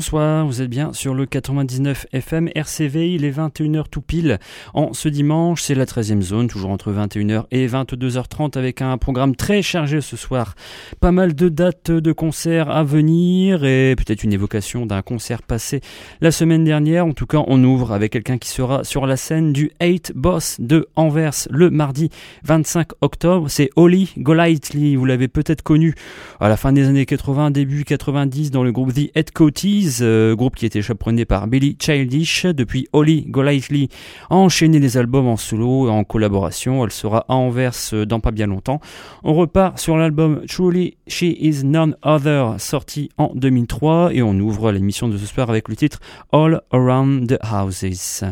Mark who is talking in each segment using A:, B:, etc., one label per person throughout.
A: Bonsoir, vous êtes bien sur le 99 FM RCV, il est 21h tout pile. En ce dimanche, c'est la 13e zone, toujours entre 21h et 22h30 avec un programme très chargé ce soir. Pas mal de dates de concerts à venir et peut-être une évocation d'un concert passé la semaine dernière. En tout cas, on ouvre avec quelqu'un qui sera sur la scène du 8 Boss de Anvers le mardi 25 octobre. C'est Oli Golightly, vous l'avez peut-être connu à la fin des années 80, début 90 dans le groupe The Headcoaties euh, groupe qui était chaperonné par Billy Childish. Depuis Holly Golightly a enchaîné les albums en solo et en collaboration. Elle sera à Anvers euh, dans pas bien longtemps. On repart sur l'album Truly She Is None Other, sorti en 2003, et on ouvre l'émission de ce soir avec le titre All Around the Houses.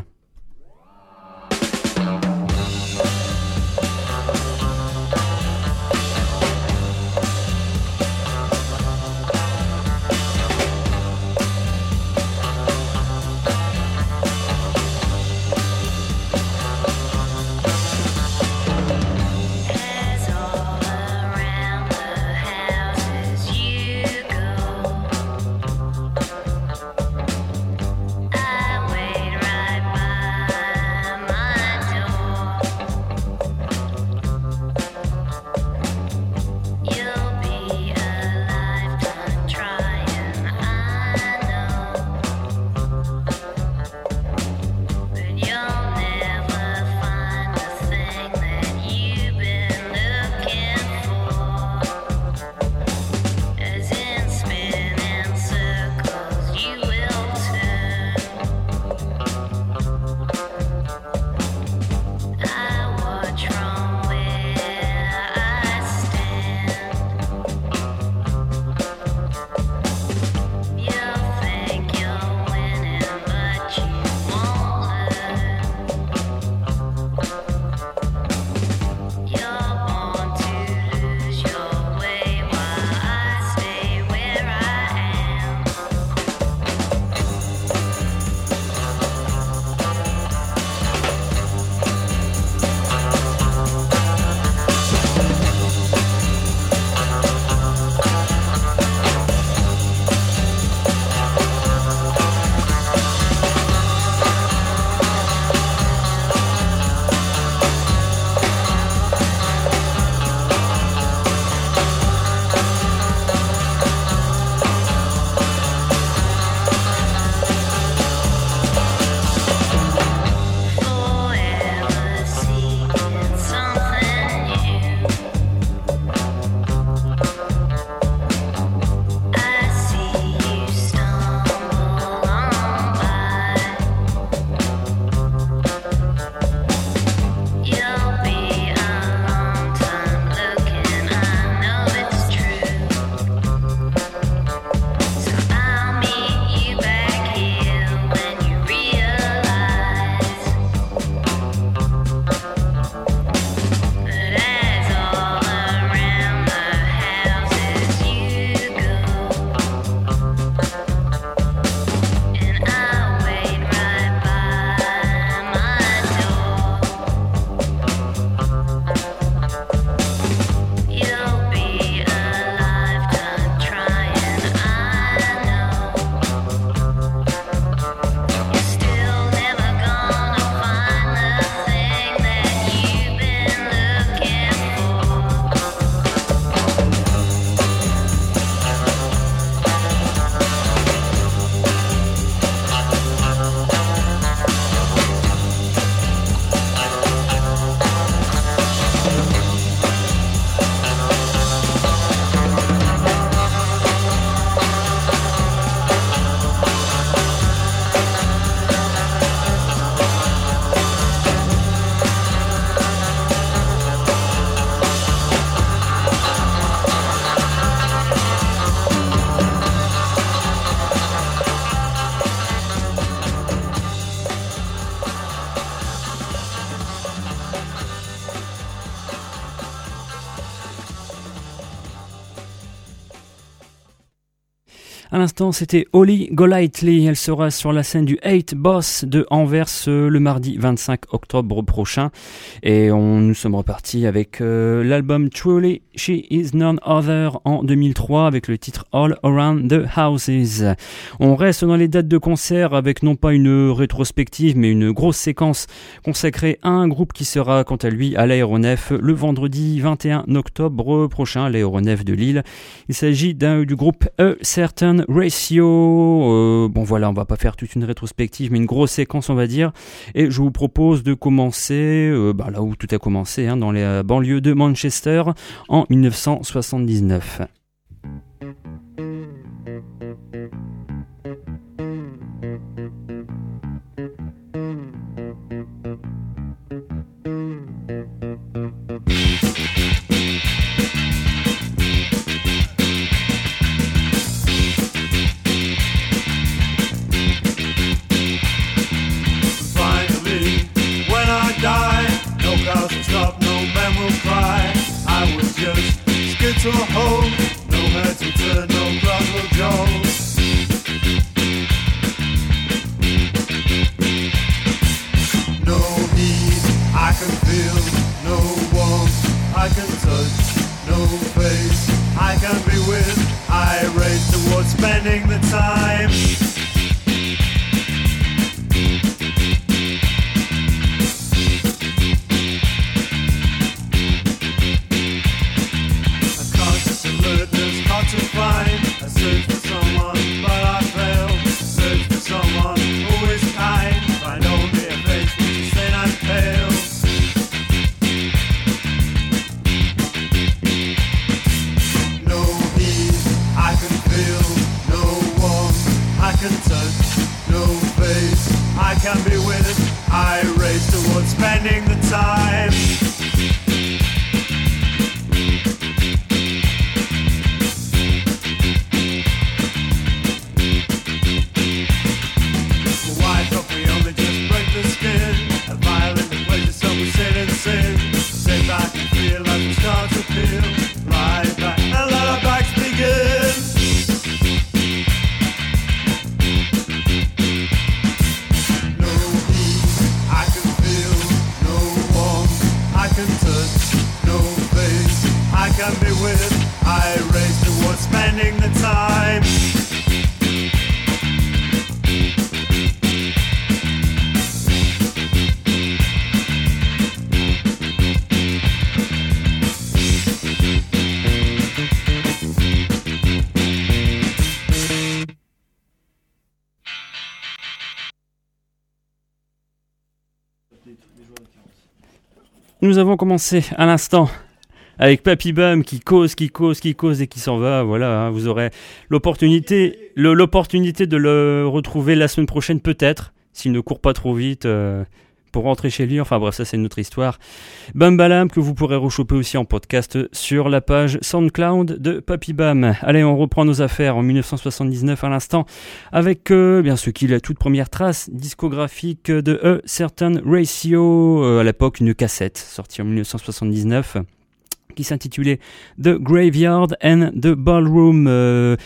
A: À l'instant, c'était Holly Golightly. Elle sera sur la scène du 8 Boss de Anvers euh, le mardi 25 octobre prochain. Et on, nous sommes repartis avec euh, l'album Truly She Is None Other en 2003 avec le titre All Around the Houses. On reste dans les dates de concert avec non pas une rétrospective mais une grosse séquence consacrée à un groupe qui sera quant à lui à l'aéronef le vendredi 21 octobre prochain à l'aéronef de Lille. Il s'agit du groupe A Certain Ratio. Euh, bon voilà, on va pas faire toute une rétrospective mais une grosse séquence on va dire. Et je vous propose de commencer euh, bah, là où tout a commencé, hein, dans les banlieues de Manchester en 1979. Nous avons commencé à l'instant avec Papy Bam qui cause, qui cause, qui cause et qui s'en va. Voilà, hein, vous aurez l'opportunité, l'opportunité de le retrouver la semaine prochaine peut-être, s'il ne court pas trop vite. Euh, pour rentrer chez lui. Enfin bref, ça c'est une autre histoire. Bam que vous pourrez rechoper aussi en podcast sur la page SoundCloud de Papy Bam. Allez, on reprend nos affaires en 1979 à l'instant avec euh, bien ce qui est la toute première trace discographique de A Certain Ratio, euh, à l'époque une cassette sortie en 1979 qui s'intitulait The Graveyard and the Ballroom. Euh,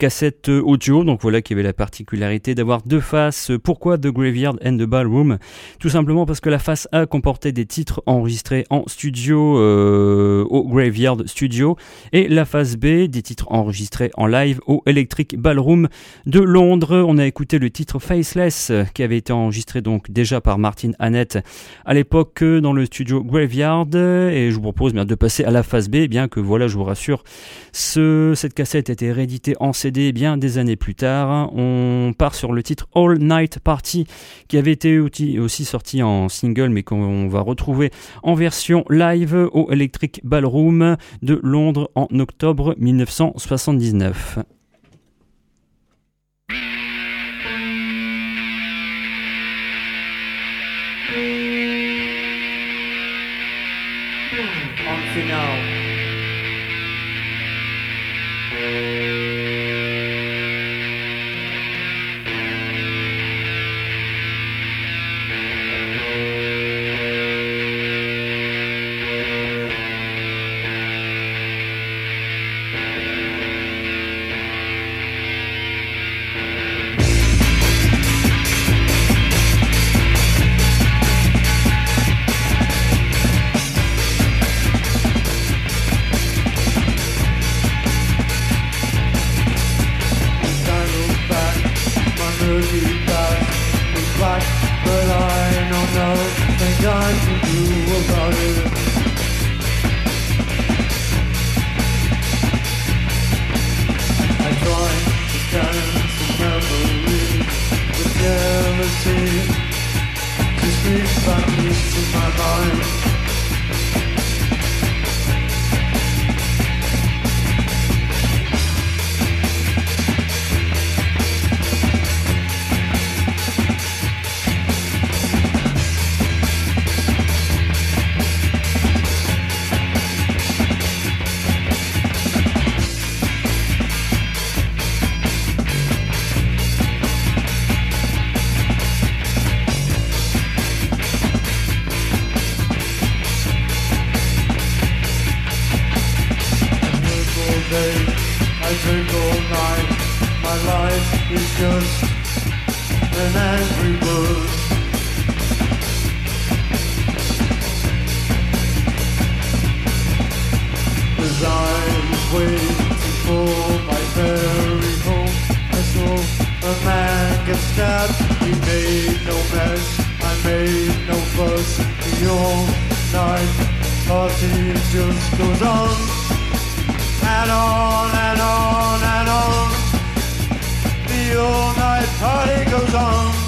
A: cassette audio, donc voilà qui avait la particularité d'avoir deux faces. Pourquoi The Graveyard and the Ballroom? Tout simplement parce que la face A comportait des titres enregistrés en studio euh, au Graveyard Studio et la face B des titres enregistrés en live au Electric Ballroom de Londres. On a écouté le titre Faceless qui avait été enregistré donc déjà par Martin Annette à l'époque dans le studio Graveyard et je vous propose de passer à la face B bien que voilà je vous rassure ce, cette cassette a été rééditée en CD bien des années plus tard. On part sur le titre All Night Party qui avait été aussi sorti en single mais qu'on va retrouver en version live au Electric Ballroom de Londres en octobre 1979. your
B: night party just goes on And on and on and on. The all night party goes on.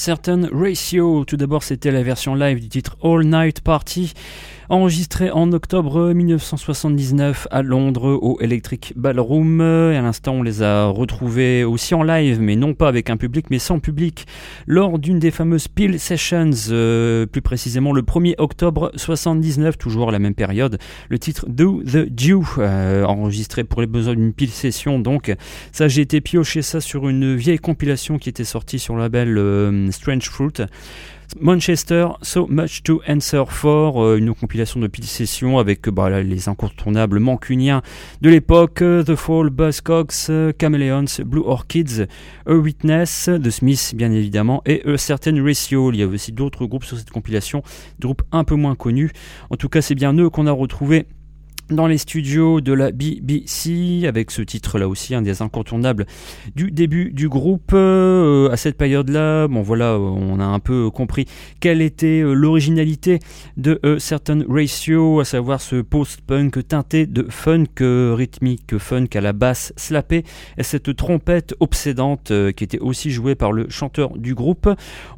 A: Certain Ratio. Tout d'abord, c'était la version live du titre All Night Party enregistré en octobre 1979 à Londres au Electric Ballroom. Et à l'instant, on les a retrouvés aussi en live, mais non pas avec un public, mais sans public, lors d'une des fameuses Peel Sessions, euh, plus précisément le 1er octobre 79, toujours la même période. Le titre Do the Dew, euh, enregistré pour les besoins d'une Peel Session. Donc, ça, j'ai été pioché ça sur une vieille compilation qui était sortie sur le label euh, Strange Fruit. Manchester, So Much to Answer For, euh, une compilation de pile sessions avec bah, les incontournables mancuniens de l'époque, euh, The Fall, Buzzcocks, euh, Chameleons, Blue Orchids, A Witness, The Smiths bien évidemment, et A Certain Ratio. Il y a aussi d'autres groupes sur cette compilation, des groupes un peu moins connus. En tout cas, c'est bien eux qu'on a retrouvés dans les studios de la BBC avec ce titre là aussi un des incontournables du début du groupe. Euh, à cette période là bon voilà on a un peu compris quelle était euh, l'originalité de euh, Certain Ratio à savoir ce post-punk teinté de funk rythmique funk à la basse slappée et cette trompette obsédante qui était aussi jouée par le chanteur du groupe.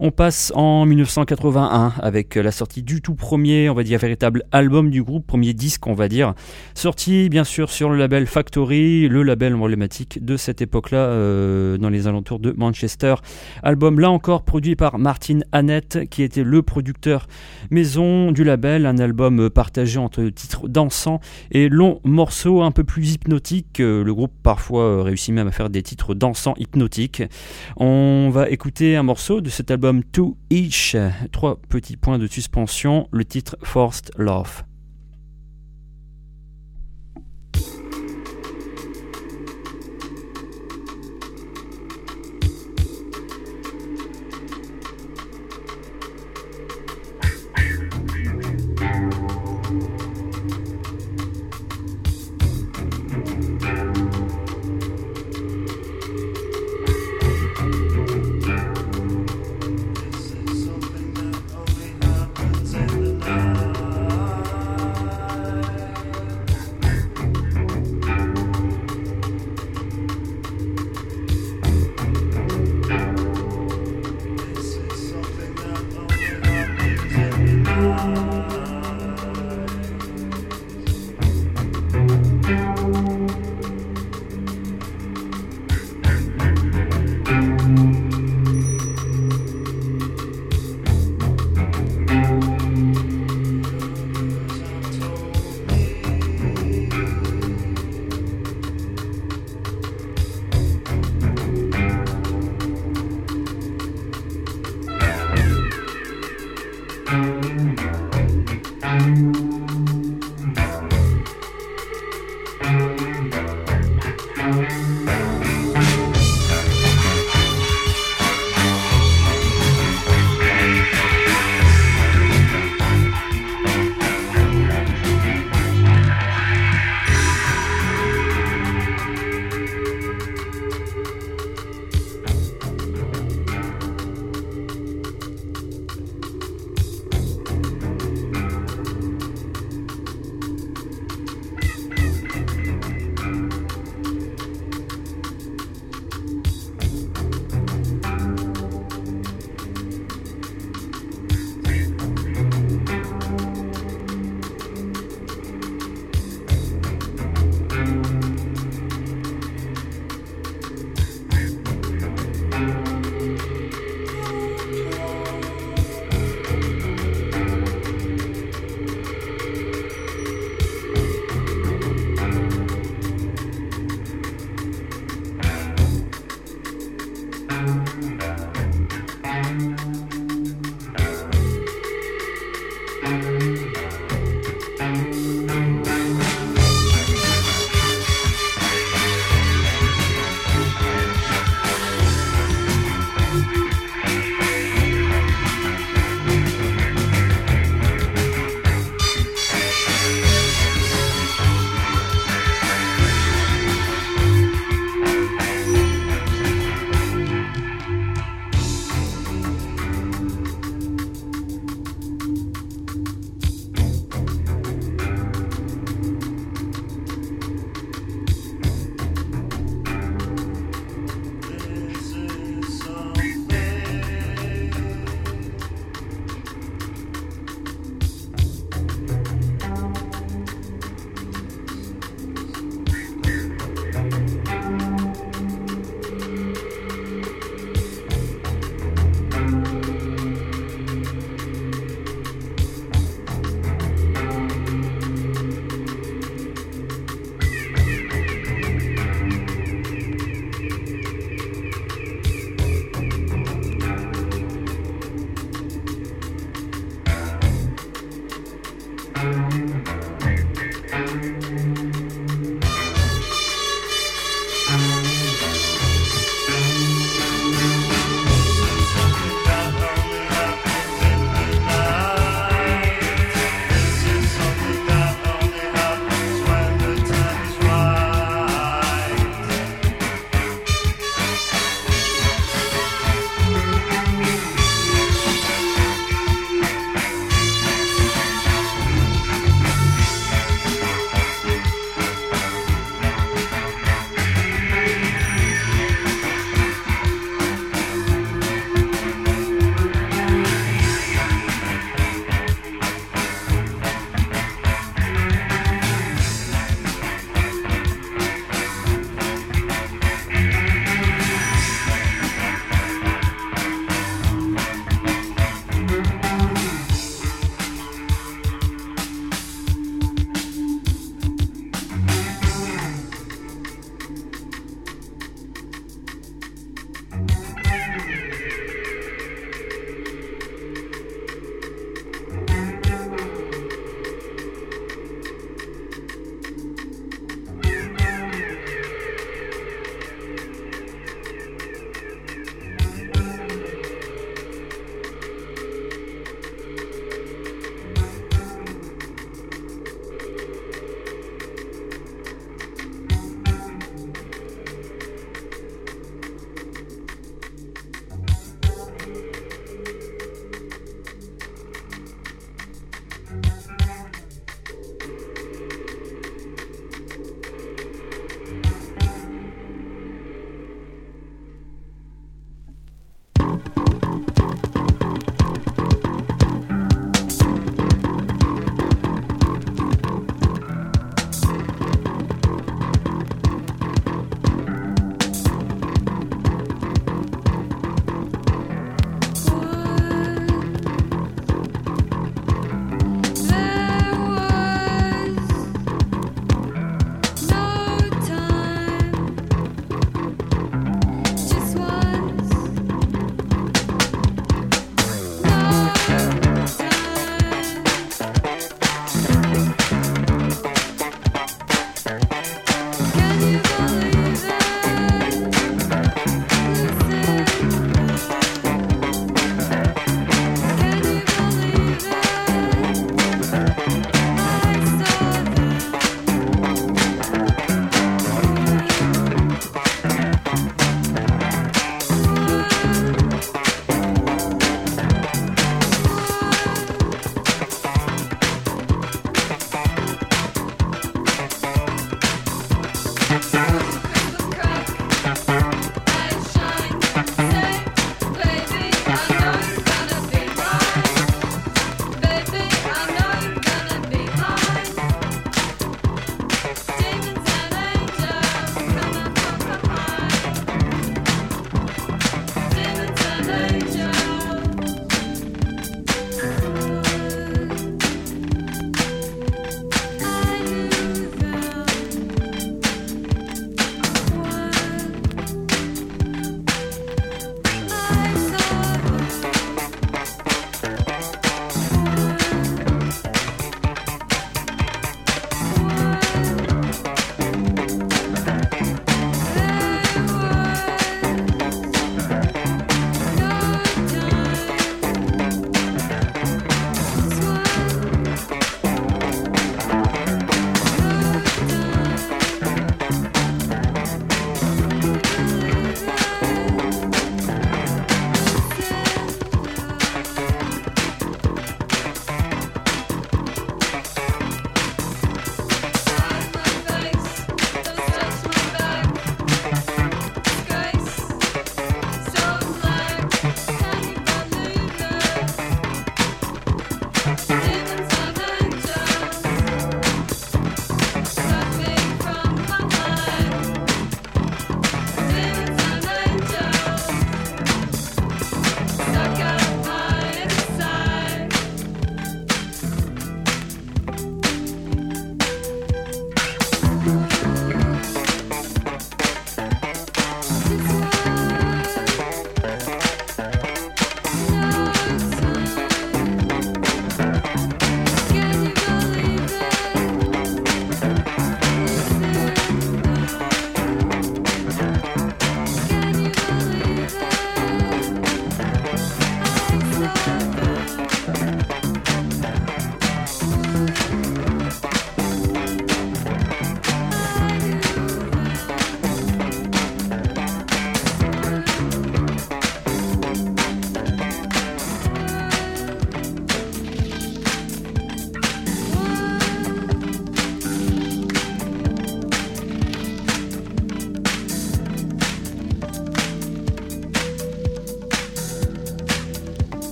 A: On passe en 1981 avec la sortie du tout premier on va dire véritable album du groupe premier disque on va dire Sorti bien sûr sur le label Factory, le label emblématique de cette époque-là euh, dans les alentours de Manchester. Album là encore produit par Martin Annette qui était le producteur maison du label. Un album partagé entre titres dansants et longs morceaux un peu plus hypnotiques. Euh, le groupe parfois euh, réussit même à faire des titres dansants hypnotiques. On va écouter un morceau de cet album To Each. Trois petits points de suspension. Le titre Forced Love.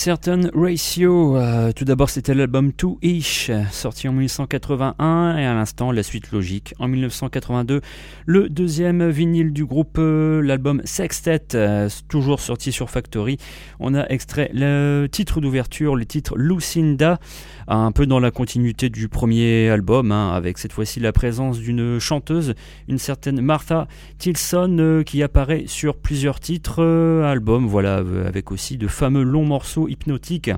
A: Certain Ratio. Euh, tout d'abord, c'était l'album Two Ish, sorti en 1981, et à l'instant, la suite logique. En 1982, le deuxième vinyle du groupe, euh, l'album Sextet, euh, toujours sorti sur Factory. On a extrait le titre d'ouverture, le titre Lucinda, un peu dans la continuité du premier album, hein, avec cette fois-ci la présence d'une chanteuse, une certaine Martha Tilson, qui apparaît sur plusieurs titres, albums, voilà, avec aussi de fameux longs morceaux morceau hypnotique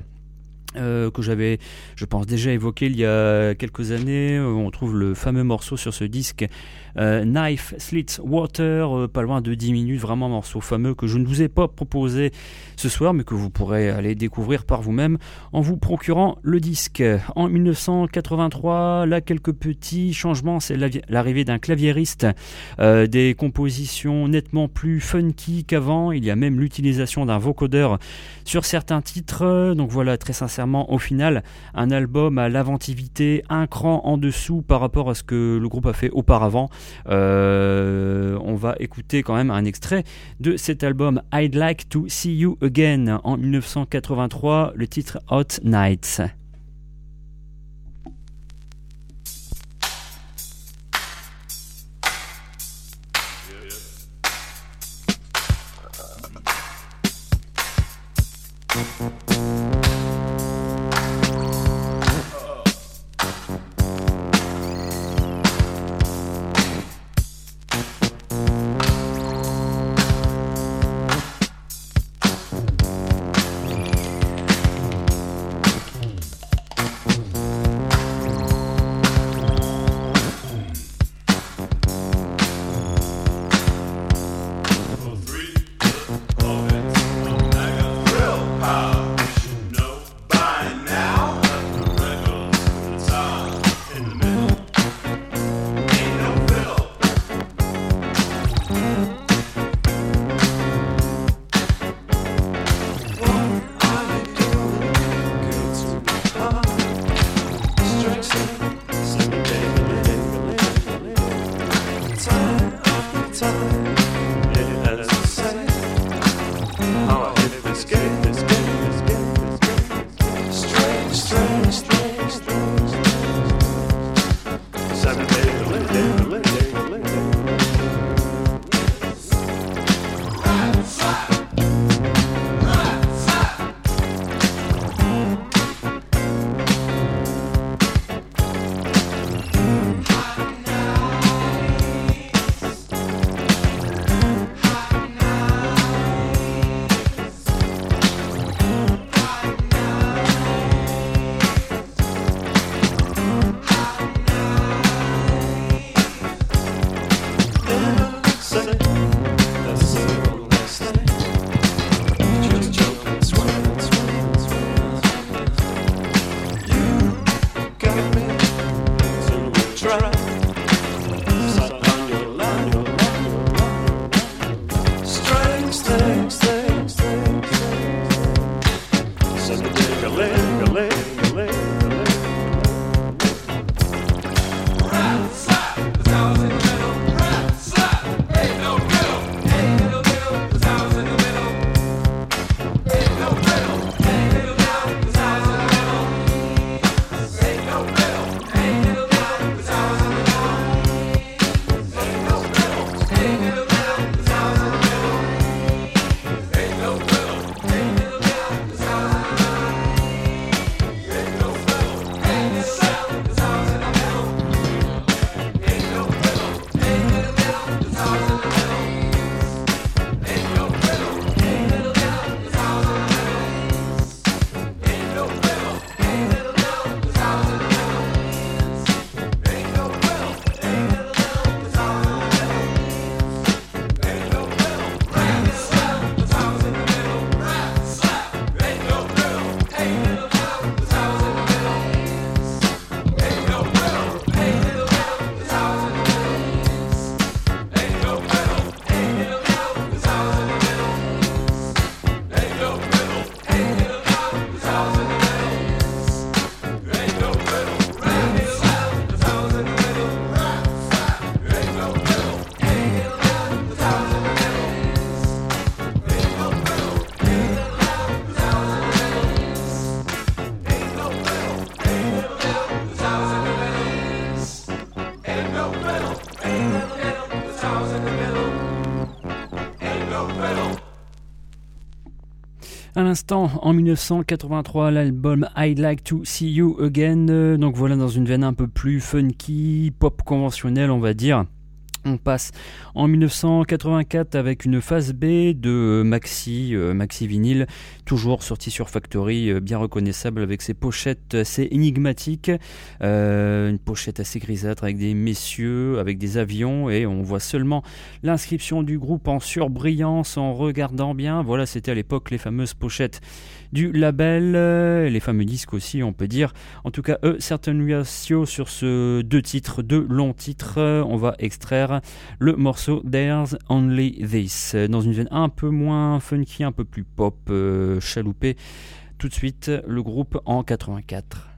A: euh, que j'avais, je pense, déjà évoqué il y a quelques années. Euh, on trouve le fameux morceau sur ce disque Knife Slits Water, pas loin de 10 minutes, vraiment un morceau fameux que je ne vous ai pas proposé ce soir, mais que vous pourrez aller découvrir par vous-même en vous procurant le disque. En 1983, là, quelques petits changements, c'est l'arrivée d'un claviériste, des compositions nettement plus funky qu'avant, il y a même l'utilisation d'un vocodeur sur certains titres, donc voilà, très sincèrement, au final, un album à l'inventivité un cran en dessous par rapport à ce que le groupe a fait auparavant. Euh, on va écouter quand même un extrait de cet album I'd Like to See You Again en 1983, le titre Hot Nights. En 1983, l'album I'd Like to See You Again. Donc voilà, dans une veine un peu plus funky, pop conventionnelle, on va dire. On passe en 1984 avec une phase B de Maxi, euh, Maxi vinyle, toujours sorti sur Factory, euh, bien reconnaissable avec ses pochettes assez énigmatiques, euh, une pochette assez grisâtre avec des messieurs, avec des avions et on voit seulement l'inscription du groupe en surbrillance en regardant bien. Voilà, c'était à l'époque les fameuses pochettes du label, euh, les fameux disques aussi, on peut dire. En tout cas, eux, certaines ratio sur ce deux titres, deux longs titres. On va extraire le morceau There's Only This, dans une veine un peu moins funky, un peu plus pop, euh, chaloupé. Tout de suite, le groupe en 84.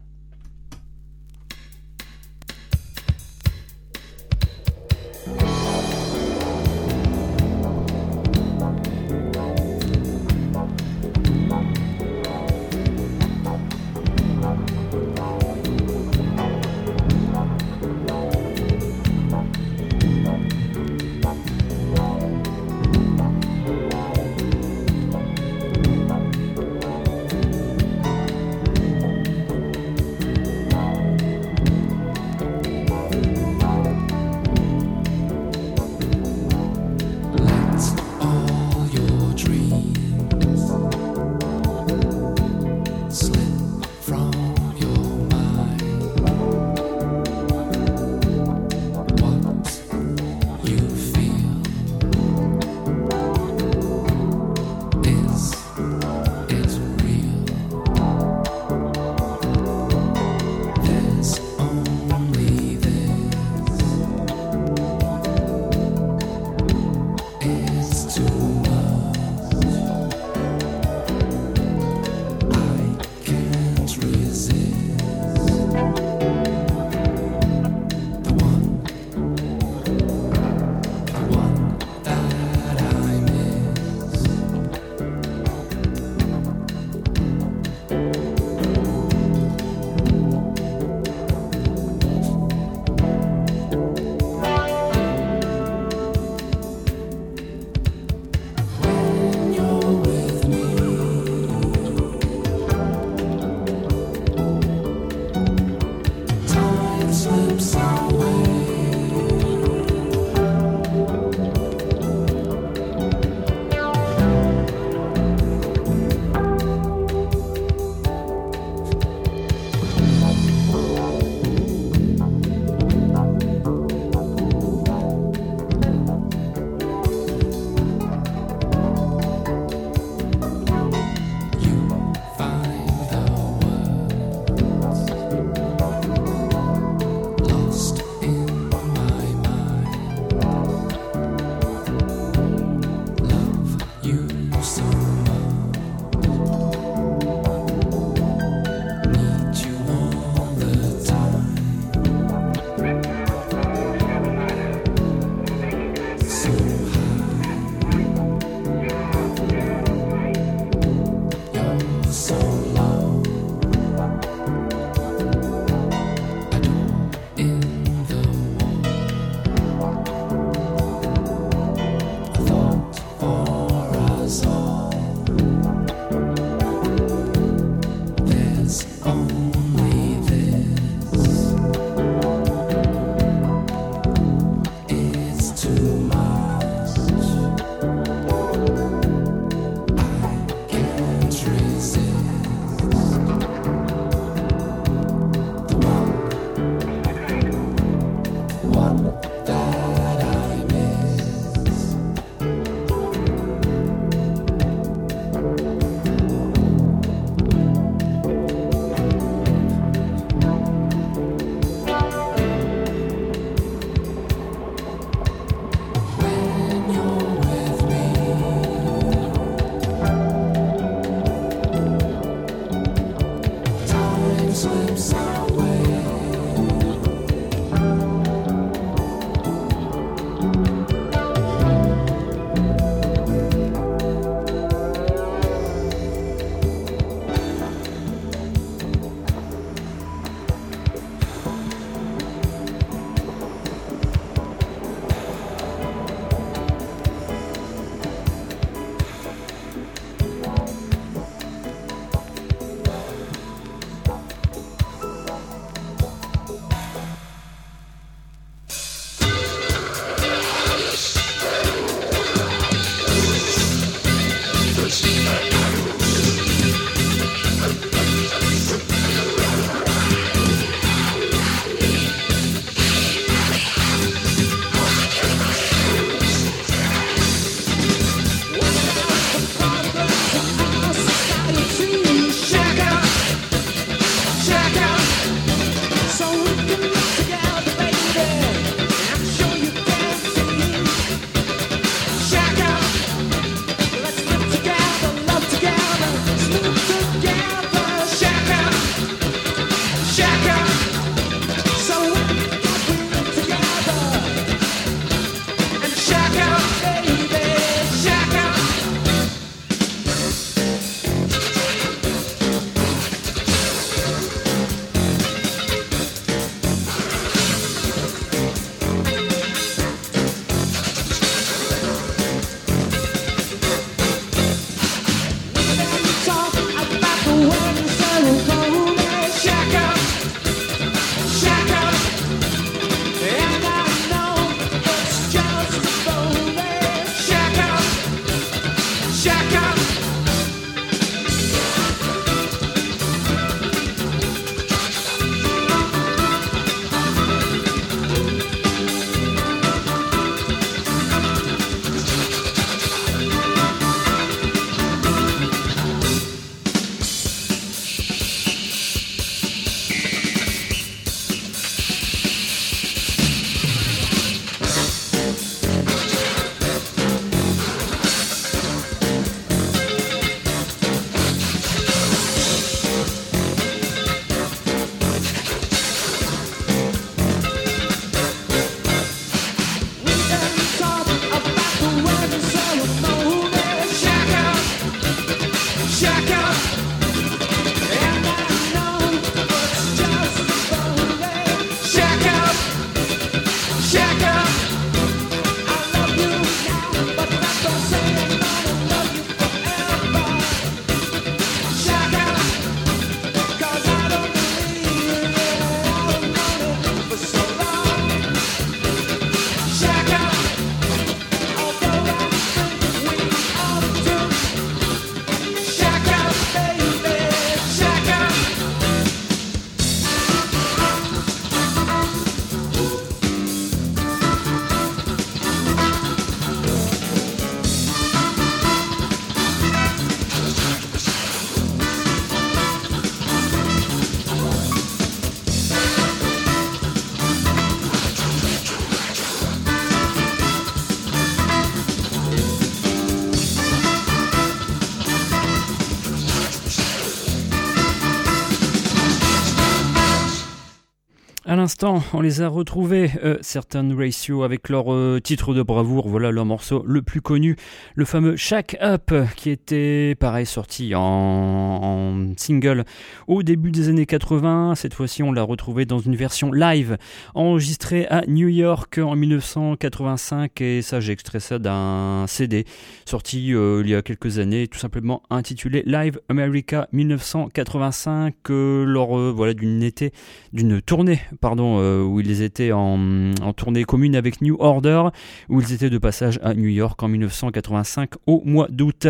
A: On les a retrouvés, euh, certaines ratios, avec leur euh, titre de bravoure. Voilà leur morceau le plus connu, le fameux Shack Up, qui était pareil sorti en, single au début des années 80. Cette fois-ci, on l'a retrouvé dans une version live enregistrée à New York en 1985. Et ça, j'ai extrait ça d'un CD sorti euh, il y a quelques années, tout simplement intitulé Live America 1985, lors voilà d'une été, d'une tournée pardon, euh, où ils étaient en, tournée commune avec New Order, où ils étaient de passage à New York en 1985 au mois d'août.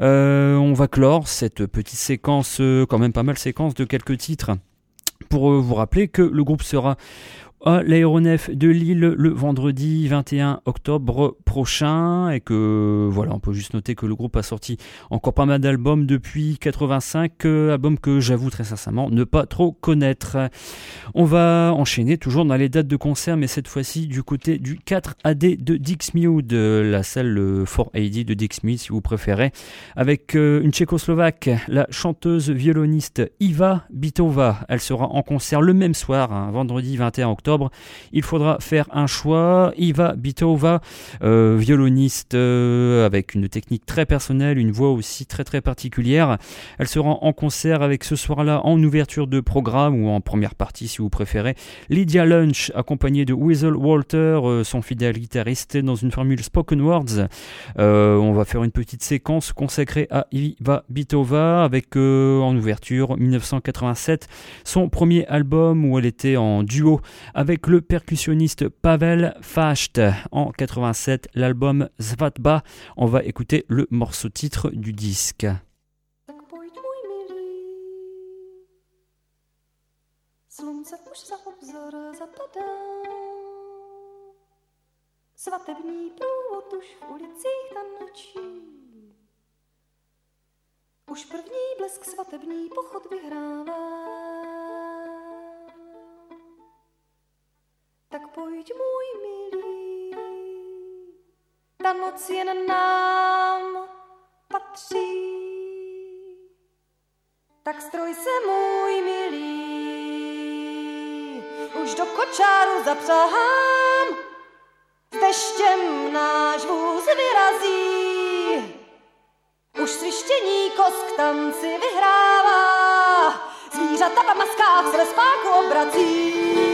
A: Euh, on va clore cette petite séquence, euh, quand même pas mal séquence de quelques titres pour vous rappeler que le groupe sera à l'aéronef de Lille le vendredi 21 octobre prochain et que voilà on peut juste noter que le groupe a sorti encore pas mal d'albums depuis 85 euh, albums que j'avoue très sincèrement ne pas trop connaître. On va enchaîner toujours dans les dates de concert mais cette fois-ci du côté du 4 AD de Dixmude la salle Fort AD de Dixmude si vous préférez avec euh, une tchécoslovaque la chanteuse violoniste Iva Bitova. Elle sera en concert le même soir hein, vendredi 21 octobre il faudra faire un choix. Iva Bitova, euh, violoniste euh, avec une technique très personnelle, une voix aussi très très particulière. Elle sera en concert avec ce soir-là en ouverture de programme ou en première partie si vous préférez. Lydia Lunch accompagnée de Weasel Walter, euh, son fidèle guitariste dans une formule spoken words. on va faire une petite séquence consacrée à Iva Bitova avec en ouverture 1987 son premier album où elle était en duo avec le percussionniste Pavel Fasht. En 87, l'album Svatba. On va écouter le morceau titre du disque.
C: Tak pojď můj milý, ta noc jen nám patří. Tak stroj se můj milý, už do kočáru zapřahám, s deštěm náš vůz vyrazí. Už svištění kosk tanci vyhrává, zvířata v maskách se spáku obrací.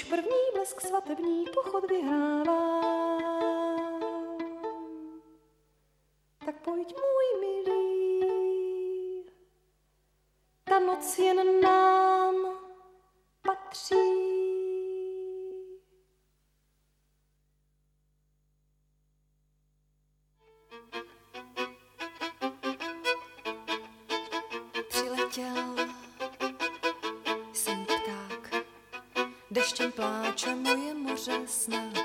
C: Už první blesk svatební pochod vyhrává. Tak pojď můj milý, ta noc jen nám patří. Deštěm pláče moje moře snad,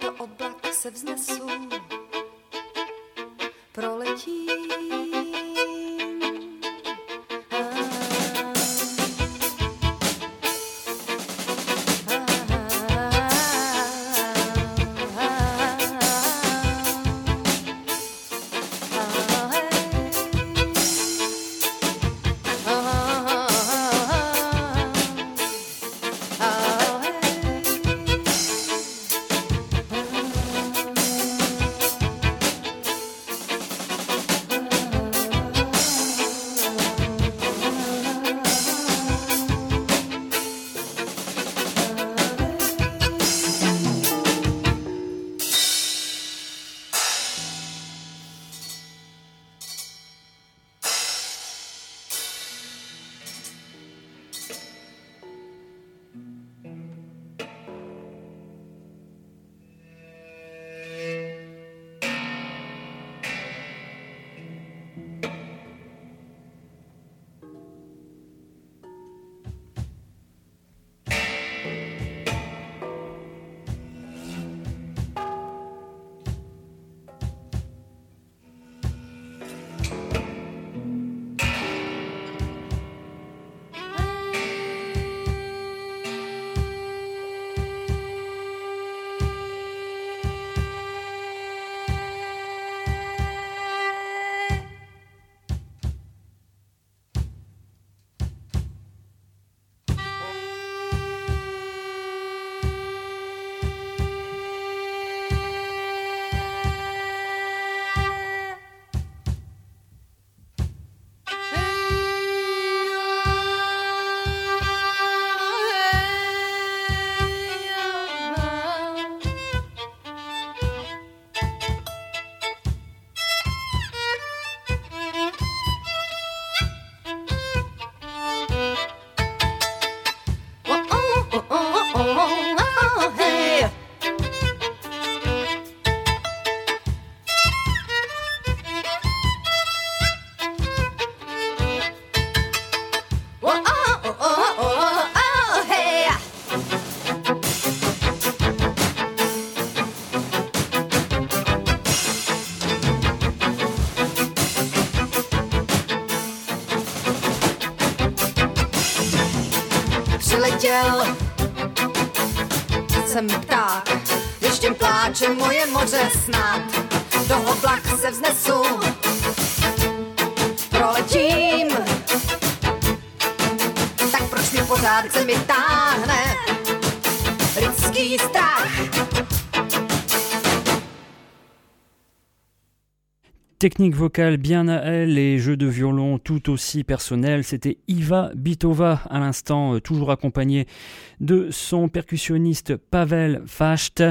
C: do oblak se vznesu, proletím.
A: Technique vocale bien à elle et jeux de violon tout aussi personnels. C'était Iva Bitova à l'instant, euh, toujours accompagné de son percussionniste Pavel Fasht.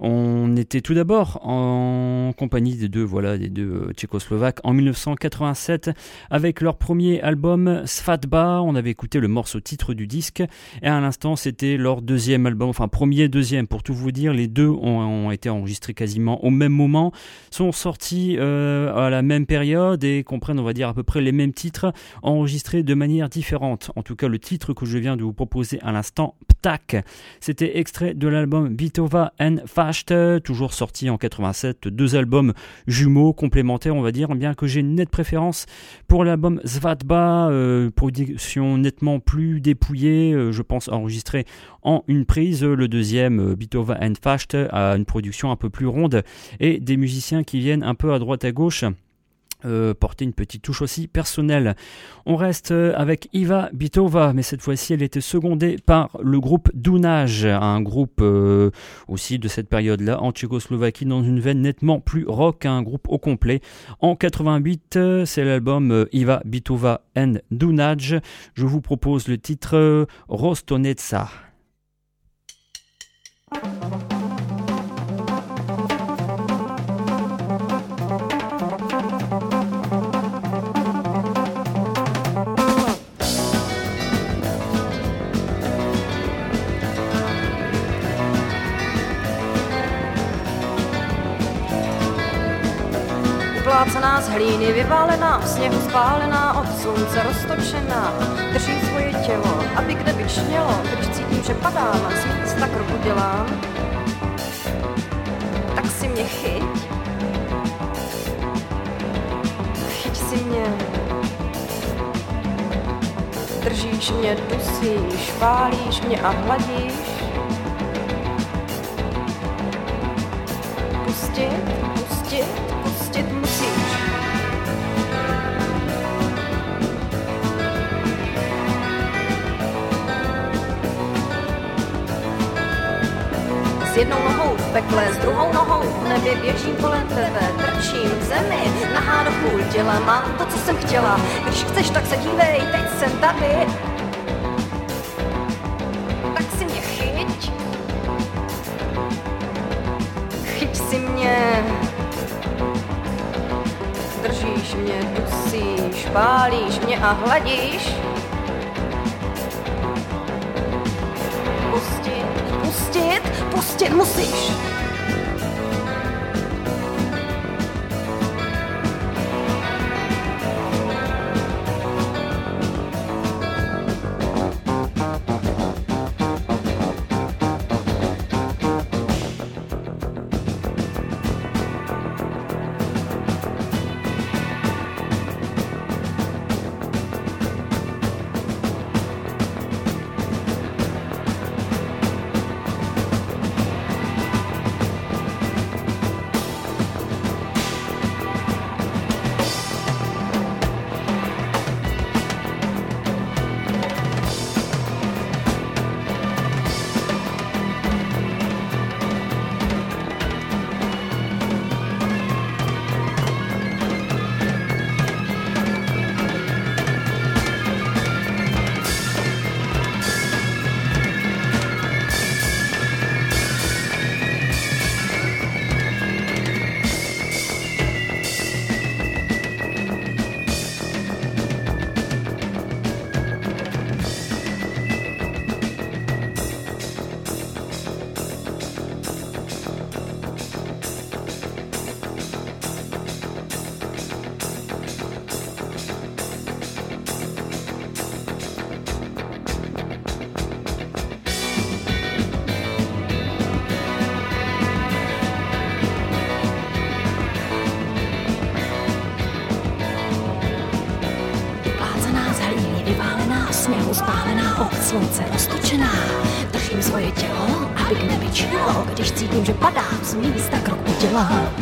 A: On était tout d'abord en compagnie des deux, voilà, des deux euh, tchécoslovaques en 1987 avec leur premier album Svatba. On avait écouté le morceau titre du disque et à l'instant c'était leur deuxième album, enfin premier, deuxième pour tout vous dire. Les deux ont, été enregistrés quasiment au même moment, sont sortis euh, à la même période et comprennent, on va dire, à peu près les mêmes titres enregistrés de manière différente. En tout cas, le titre que je viens de vous proposer à l'instant, Ptak. C'était extrait de l'album Bitova and Fast, toujours sorti en 87. Deux albums jumeaux, complémentaires, on va dire, bien que j'ai une nette préférence pour l'album Svatba, euh, production nettement plus dépouillée, euh, je pense enregistré en une prise. Le deuxième, euh, Bitova and Fast, a une production un peu plus ronde et des musiciens qui viennent un peu à droite à gauche euh, porter une petite touche aussi personnelle. On reste euh, avec Iva Bitova, mais cette fois-ci elle était secondée par le groupe Dunaj, un groupe euh, aussi de cette période-là en Tchécoslovaquie dans une veine nettement plus rock, un groupe au complet. En 88, c'est l'album Iva Bitova and Dunaj. Je vous propose le titre Rostonetsa.
D: Uplácená z hlíny, vyválená v sněhu, spálená od slunce, roztočená. Držím svoje tělo, aby kde by čnělo, když cítím, že padám a z místa kroku dělám. Tak si mě chyť. Chyť si mě. Držíš mě, dusíš, pálíš mě a hladíš. Pustit, pustit S jednou nohou v pekle, s druhou nohou v nebi běžím kolem tebe, trčím v zemi, nahá do půl těla, mám to, co jsem chtěla. Když chceš, tak se dívej, teď jsem tady. Tak si mě chyť. Chyť si mě. Držíš mě, dusíš, pálíš mě a hladíš. prostě musíš. 了。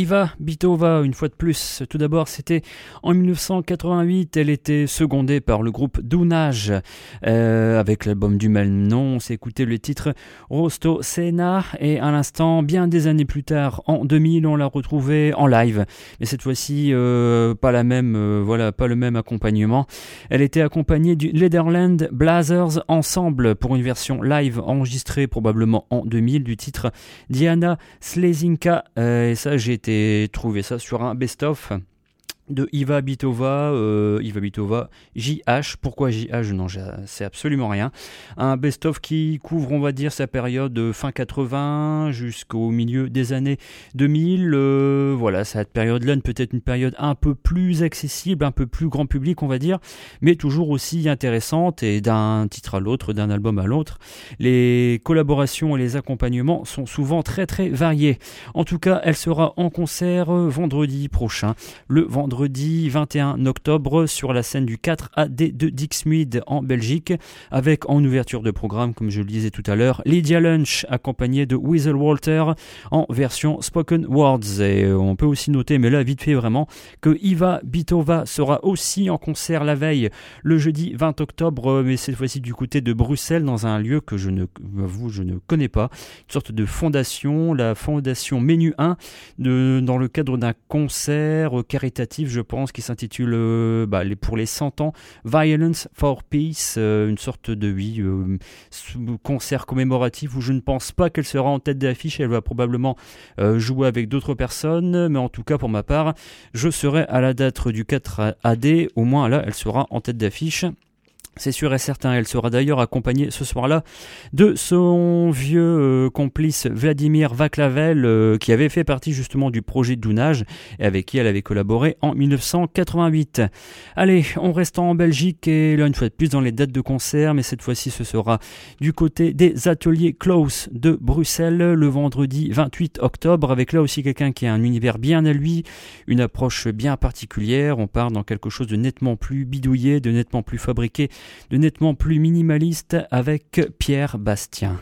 A: Iva Bitova, une fois de plus. Tout d'abord, c'était en 1988. Elle était secondée par le groupe Dunage euh, avec l'album du même nom. On s'est écouté le titre Rosto Sena et à l'instant, bien des années plus tard, en 2000, on l'a retrouvée en live. Mais cette fois-ci, euh, pas la même, euh, voilà, pas le même accompagnement. Elle était accompagnée du Lederland Blazers Ensemble pour une version live enregistrée probablement en 2000 du titre Diana Slezinka. et ça, j'ai été trouvé ça sur un best-of de Iva Bitova, euh, Iva Bitova, JH. Pourquoi JH Non, c'est absolument rien. Un best-of qui couvre, on va dire, sa période de fin 80 jusqu'au milieu des années 2000. Euh, voilà, cette période-là, peut-être une période un peu plus accessible, un peu plus grand public, on va dire, mais toujours aussi intéressante et d'un titre à l'autre, d'un album à l'autre. Les collaborations et les accompagnements sont souvent très très variés. En tout cas, elle sera en concert vendredi prochain, le vendredi vendredi 21 octobre sur la scène du 4 AD de Dixmude en Belgique, avec en ouverture de programme, comme je le disais tout à l'heure, Lydia Lunch accompagnée de Weasel Walter en version Spoken Words. Et euh, on peut aussi noter, mais là vite fait vraiment, que Iva Bitova sera aussi en concert la veille, le jeudi 20 octobre, mais cette fois-ci du côté de Bruxelles, dans un lieu que je ne, vous, je ne connais pas, une sorte de fondation, la fondation Menu 1, de, dans le cadre d'un concert caritatif je pense, qui s'intitule euh, bah, pour les 100 ans Violence for Peace, euh, une sorte de euh, concert commémoratif où je ne pense pas qu'elle sera en tête d'affiche, elle va probablement jouer avec d'autres personnes, mais en tout cas pour ma part, je serai à la date du 4 AD, au moins là elle sera en tête d'affiche. C'est sûr et certain, elle sera d'ailleurs accompagnée ce soir-là de son vieux euh, complice Vladimir Vaclavel, euh, qui avait fait partie justement du projet Dounage et avec qui elle avait collaboré en 1988. Allez, on reste en Belgique et là une fois de plus dans les dates de concert, mais cette fois-ci ce sera du côté des ateliers Klaus de Bruxelles le vendredi 28 octobre, avec là aussi quelqu'un qui a un univers bien à lui, une approche bien particulière. On part dans quelque chose de nettement plus bidouillé, de nettement plus fabriqué de nettement plus minimaliste avec Pierre Bastien.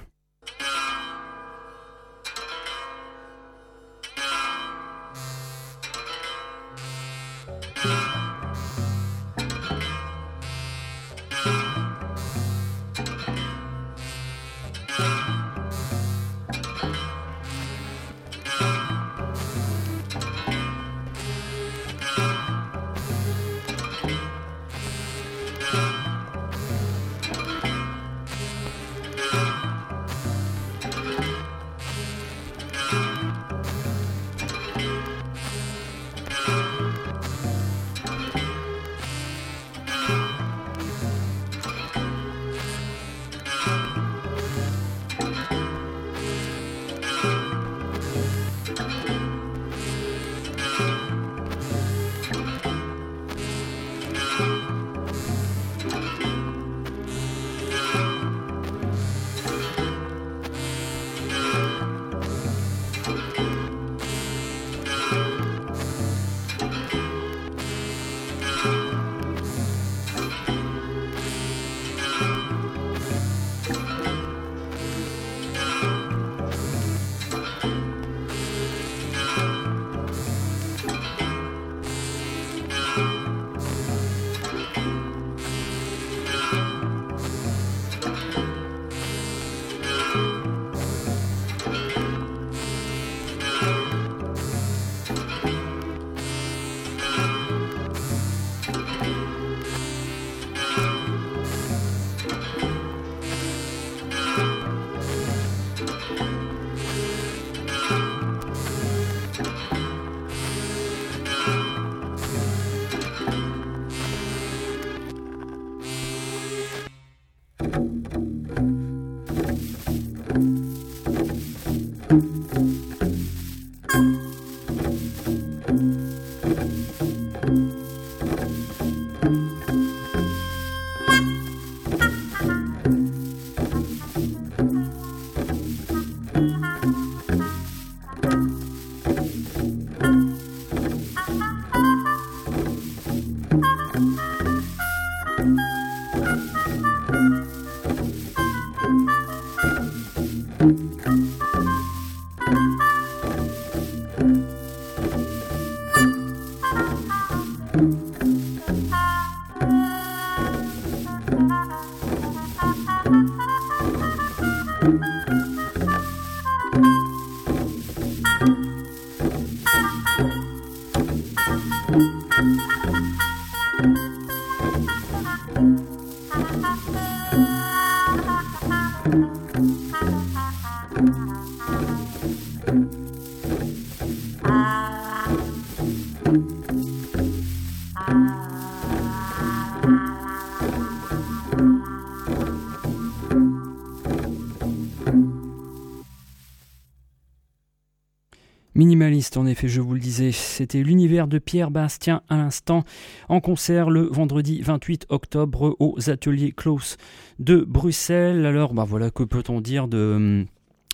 A: En effet, je vous le disais, c'était l'univers de Pierre Bastien à l'instant, en concert le vendredi 28 octobre aux ateliers Klaus de Bruxelles. Alors, bah voilà, que peut-on dire de,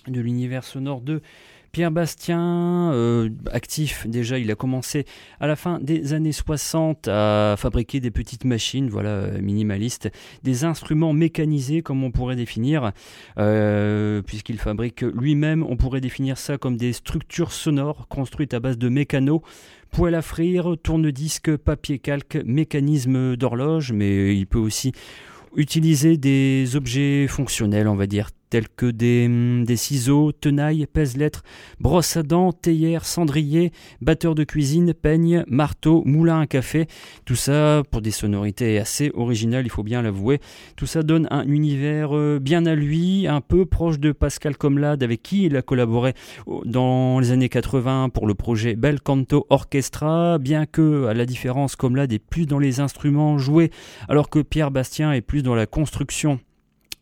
A: de l'univers sonore de Pierre Bastien, euh, actif déjà, il a commencé à la fin des années 60 à fabriquer des petites machines, voilà, minimalistes, des instruments mécanisés comme on pourrait définir, euh, puisqu'il fabrique lui-même, on pourrait définir ça comme des structures sonores construites à base de mécano, poêle à frire, tourne-disque, papier calque, mécanisme d'horloge, mais il peut aussi utiliser des objets fonctionnels, on va dire, tels que des, hum, des ciseaux, tenailles, pèse-lettres, brosse à dents, théière, cendrier, batteur de cuisine, peigne, marteau, moulin à café. Tout ça pour des sonorités assez originales, il faut bien l'avouer. Tout ça donne un univers euh, bien à lui, un peu proche de Pascal Comlade avec qui il a collaboré dans les années 80 pour le projet Bel Canto Orchestra, bien que à la différence Comlade est plus dans les instruments joués alors que Pierre Bastien est plus dans la construction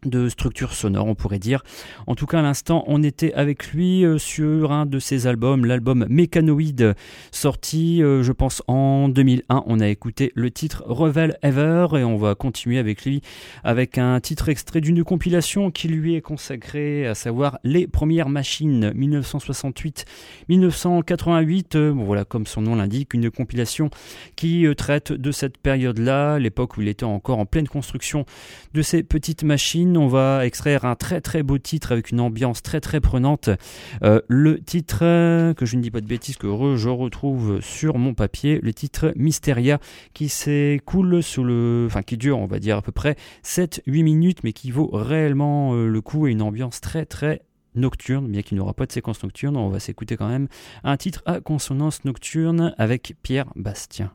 A: de structure sonore, on pourrait dire. En tout cas, à l'instant, on était avec lui euh, sur un de ses albums, l'album Mécanoïde, sorti, euh, je pense, en 2001. On a écouté le titre Revel Ever et on va continuer avec lui avec un titre extrait d'une compilation qui lui est consacrée, à savoir Les Premières Machines 1968-1988. Euh, voilà, comme son nom l'indique, une compilation qui traite de cette période-là, l'époque où il était encore en pleine construction de ces petites machines on va extraire un très très beau titre avec une ambiance très très prenante. Euh, le titre, euh, que je ne dis pas de bêtises, que je retrouve sur mon papier, le titre Mysteria, qui s'écoule sous le. Enfin, qui dure, on va dire, à peu près 7-8 minutes, mais qui vaut réellement euh, le coup et une ambiance très très nocturne, bien qu'il n'aura pas de séquence nocturne, on va s'écouter quand même un titre à consonance nocturne avec Pierre Bastien.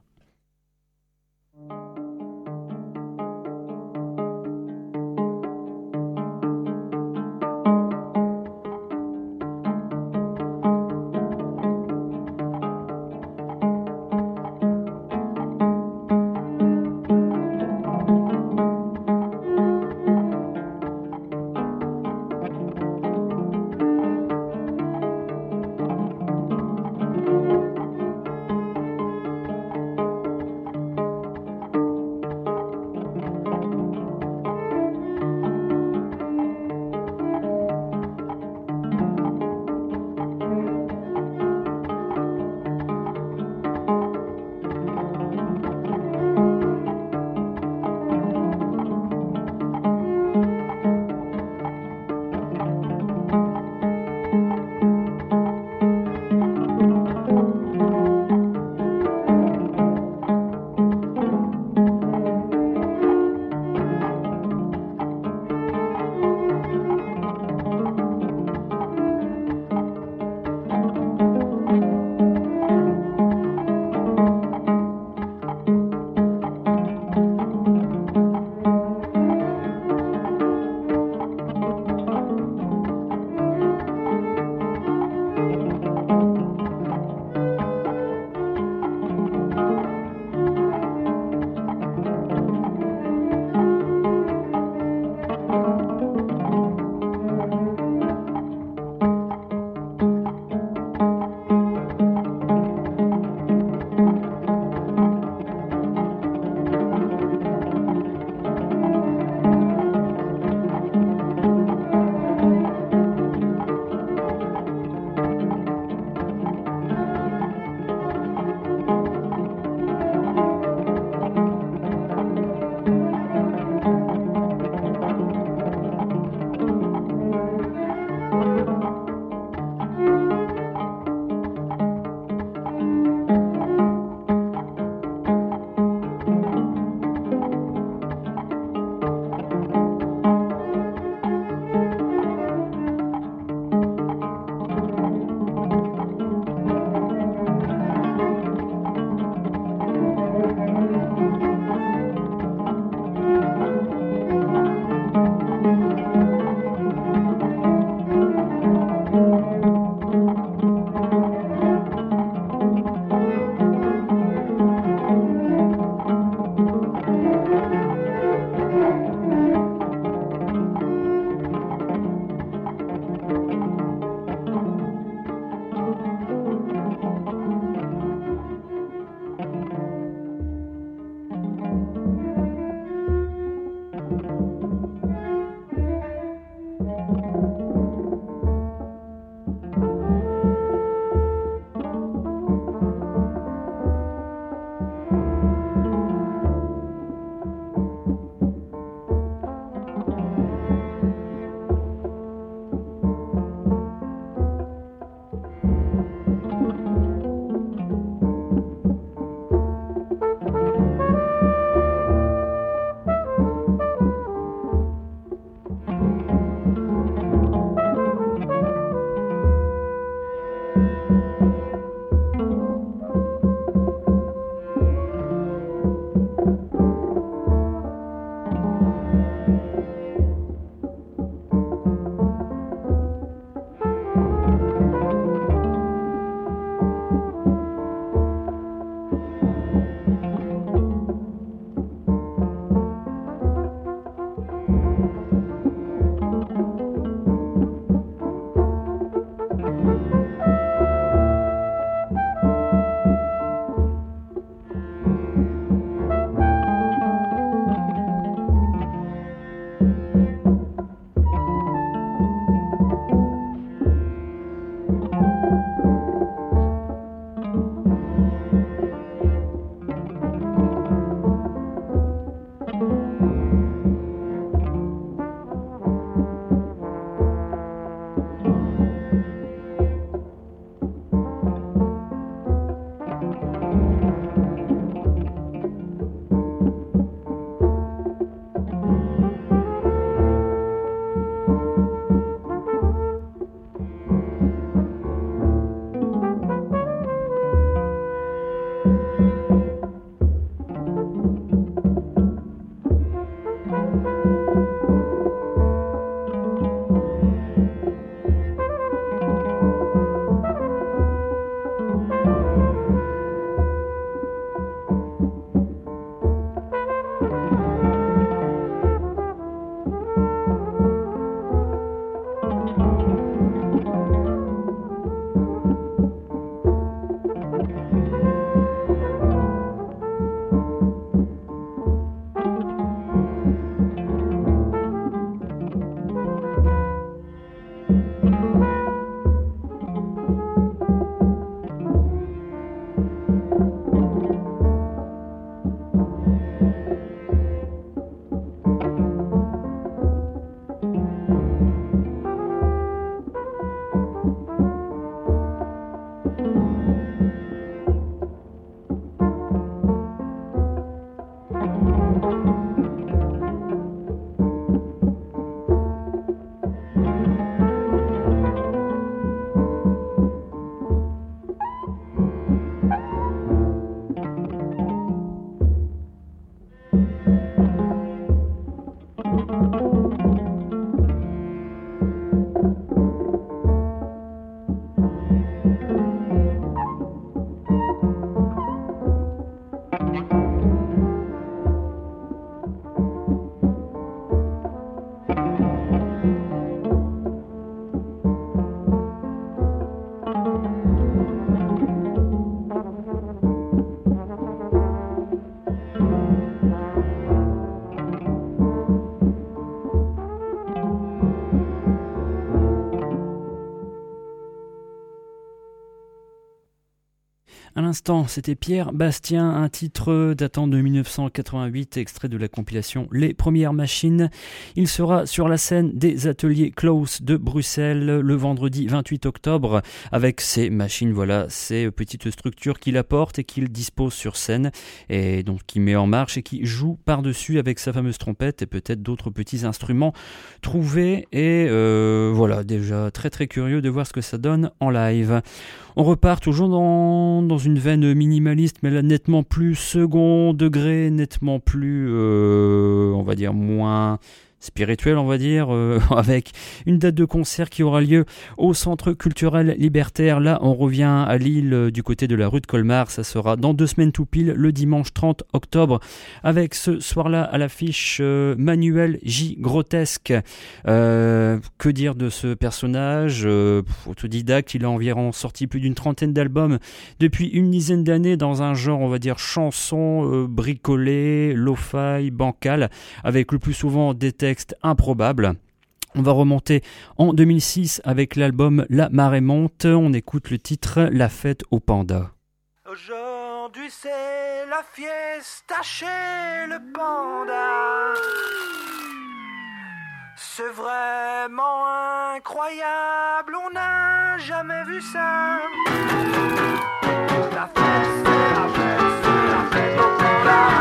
A: C'était Pierre Bastien, un titre datant de 1988, extrait de la compilation Les Premières Machines. Il sera sur la scène des ateliers Klaus de Bruxelles le vendredi 28 octobre avec ces machines, voilà, ces petites structures qu'il apporte et qu'il dispose sur scène et donc qui met en marche et qui joue par-dessus avec sa fameuse trompette et peut-être d'autres petits instruments trouvés et euh, voilà, déjà très très curieux de voir ce que ça donne en live. On repart toujours dans, dans une veine minimaliste, mais là nettement plus second degré, nettement plus, euh, on va dire, moins spirituel, on va dire, euh, avec une date de concert qui aura lieu au Centre culturel libertaire. Là, on revient à Lille euh, du côté de la rue de Colmar. Ça sera dans deux semaines tout pile, le dimanche 30 octobre, avec ce soir-là à l'affiche euh, Manuel J. Grotesque. que dire de ce personnage Autodidacte, il a environ sorti plus d'une trentaine d'albums depuis une dizaine d'années dans un genre, on va dire, chanson bricolé, lo-fi, bancal, avec le plus souvent des improbable. On va remonter en 2006 avec l'album La marée monte. On écoute le titre La fête au panda.
E: Aujourd'hui c'est la fiesta chez le panda. C'est vraiment incroyable, on n'a jamais vu ça. La fête, la fête, la fête au panda.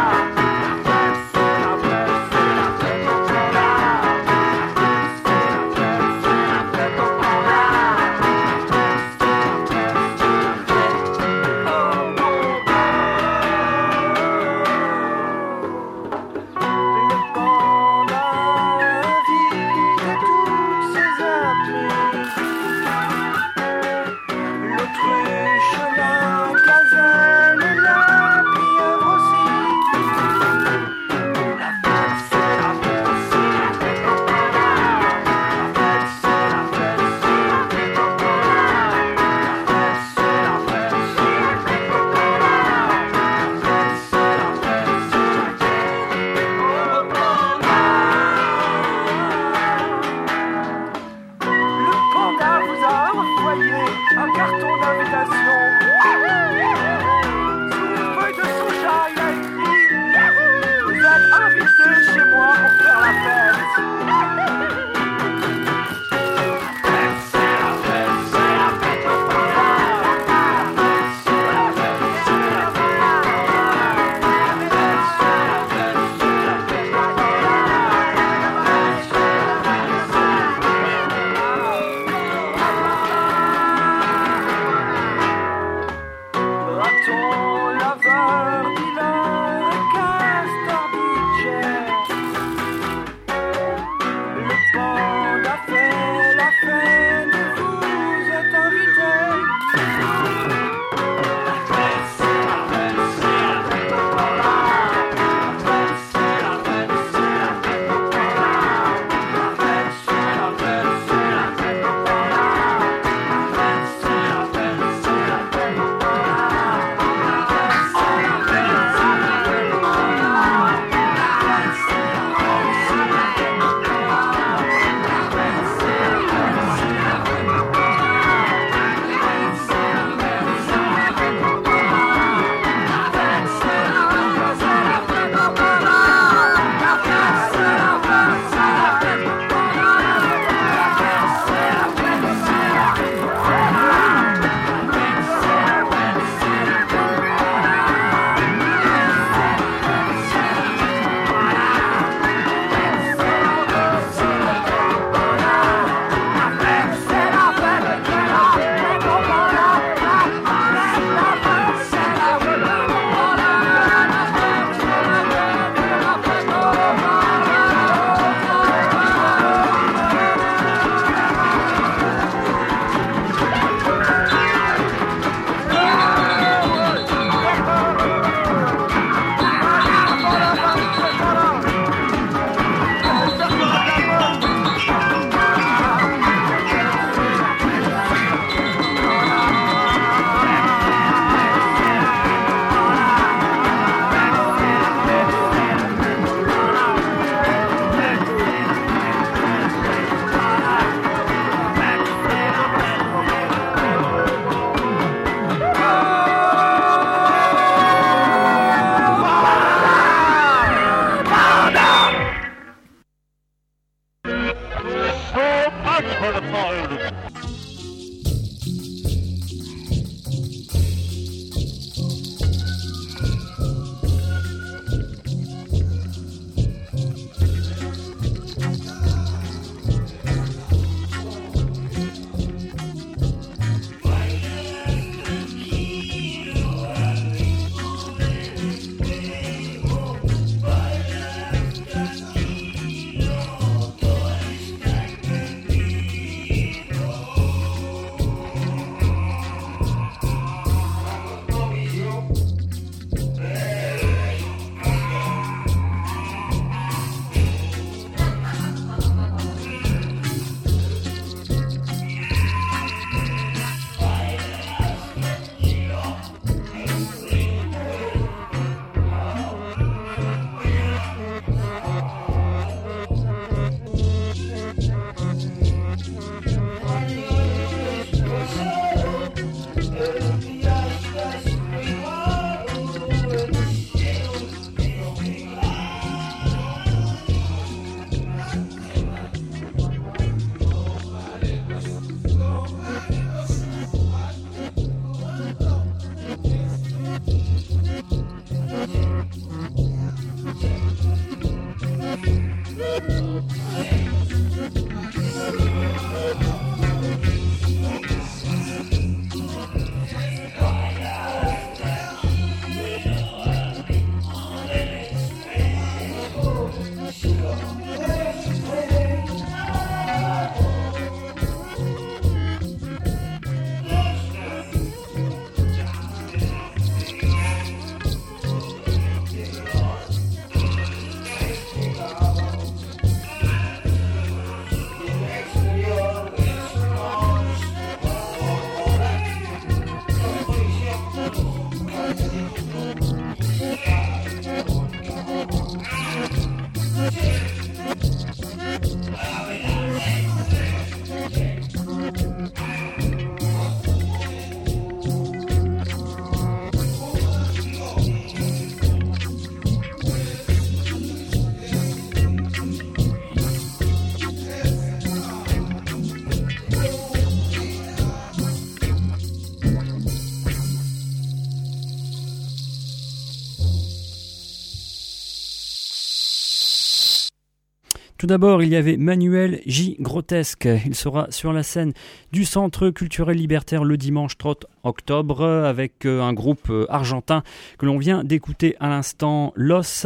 A: D'abord, il y avait Manuel J. Grotesque. Il sera sur la scène du Centre culturel libertaire le dimanche 30 octobre avec euh, un groupe euh, argentin que l'on vient d'écouter à l'instant, Los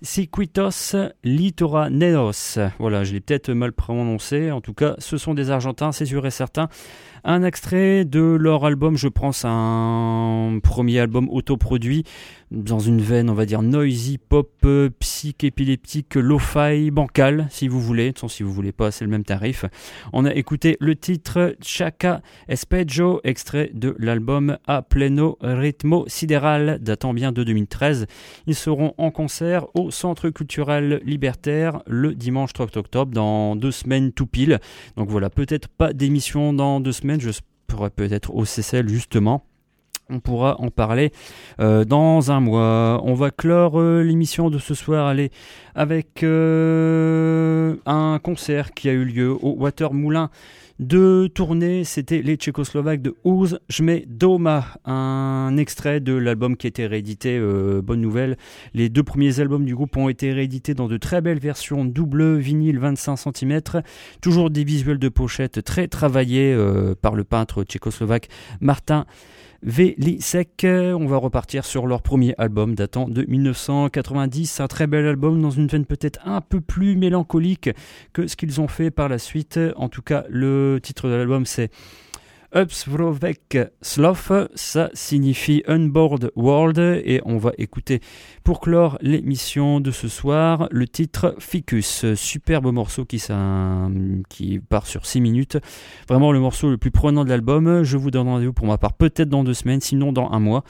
A: Circuitos Litoraneos. Voilà, je l'ai peut-être mal prononcé. En tout cas, ce sont des Argentins, c'est sûr et certain. Un extrait de leur album, je pense un premier album autoproduit dans une veine, on va dire, noisy, pop, euh, psych-épileptique, lo-fi, bancal, si vous voulez. De si vous voulez pas, c'est le même tarif. On a écouté le titre Chaka Espejo, extrait de l'album A Pleno Ritmo Sidéral, datant bien de 2013. Ils seront en concert au Centre culturel libertaire le dimanche 3 octobre, dans deux semaines tout pile. Donc voilà, peut-être pas d'émission dans deux semaines, je pourrais peut-être au CCL justement. On pourra en parler euh, dans un mois. On va clore euh, l'émission de ce soir allez, avec euh, un concert qui a eu lieu au Water Moulin de tournée. C'était les Tchécoslovaques de Uz Jme Doma, un extrait de l'album qui a été réédité. bonne nouvelle. Les deux premiers albums du groupe ont été réédités dans de très belles versions double vinyle 25 cm. Toujours des visuels de pochette très travaillés par le peintre tchécoslovaque Martin. Velisek. On va repartir sur leur premier album datant de 1990. Un très bel album dans une veine peut-être un peu plus mélancolique que ce qu'ils ont fait par la suite. En tout cas, le titre de l'album c'est Upsvrovek Sloth, ça signifie Unboard World et on va écouter pour clore l'émission de ce soir le titre Ficus, superbe morceau qui, qui part sur 6 minutes, vraiment le morceau le plus prenant de l'album. Je vous donne rendez-vous pour ma part peut-être dans deux semaines, sinon dans un mois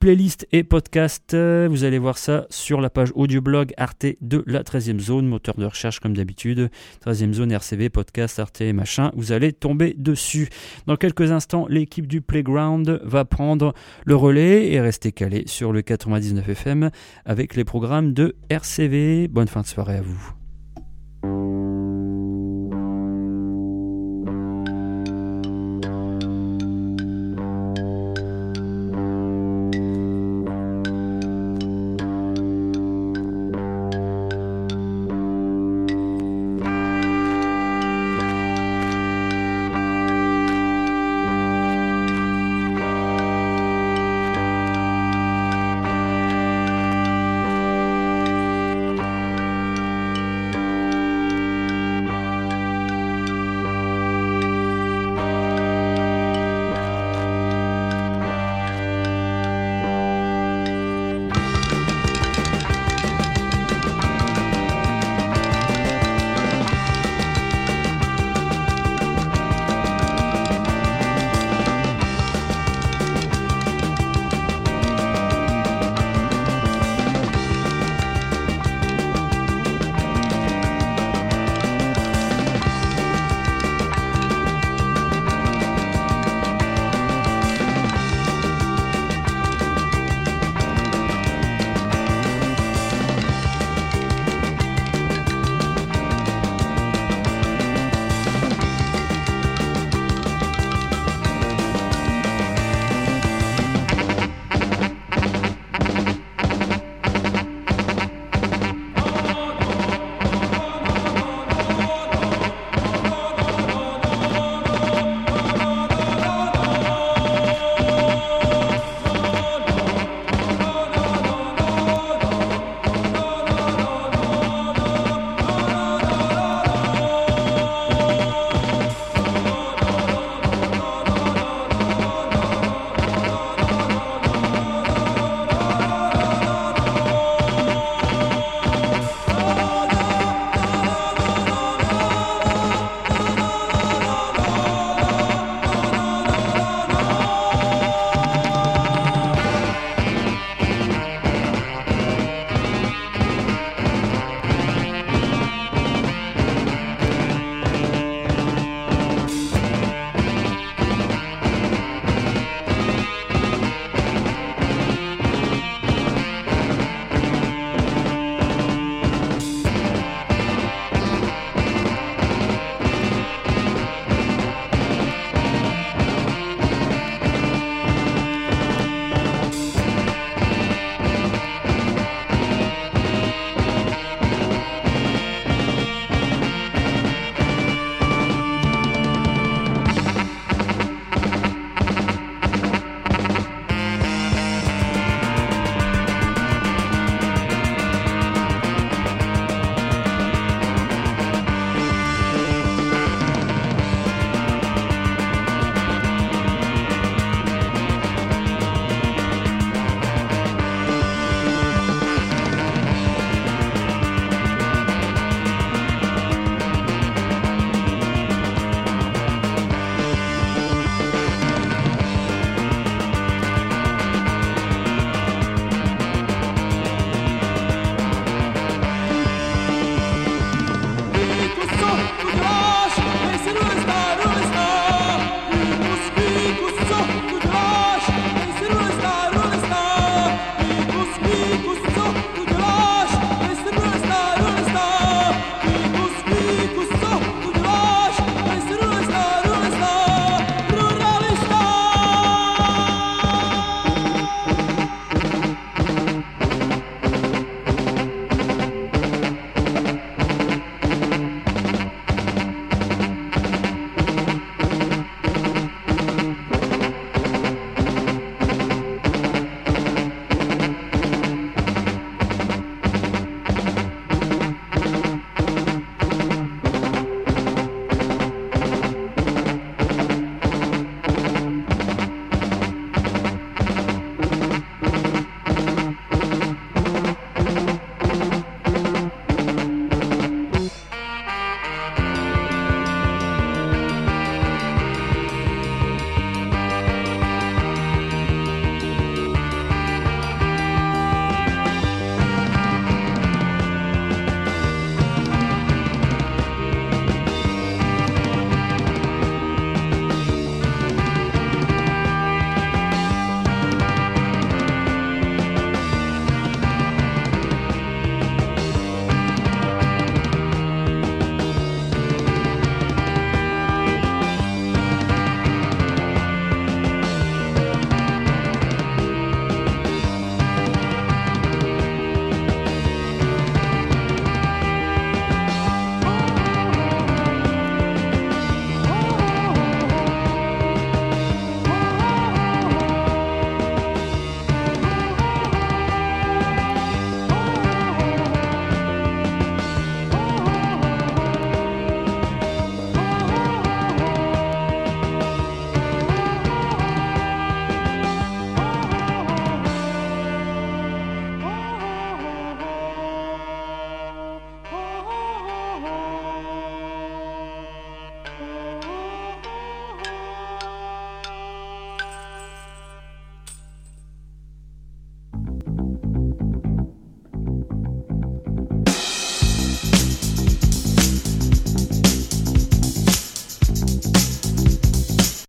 A: playlist et podcast. Vous allez voir ça sur la page audioblog Arte de la 13e zone, moteur de recherche comme d'habitude. 13e zone RCV, podcast, Arte, machin. Vous allez tomber dessus. Dans quelques instants, l'équipe du Playground va prendre le relais et rester calé sur le 99 FM avec les programmes de RCV. Bonne fin de soirée à vous.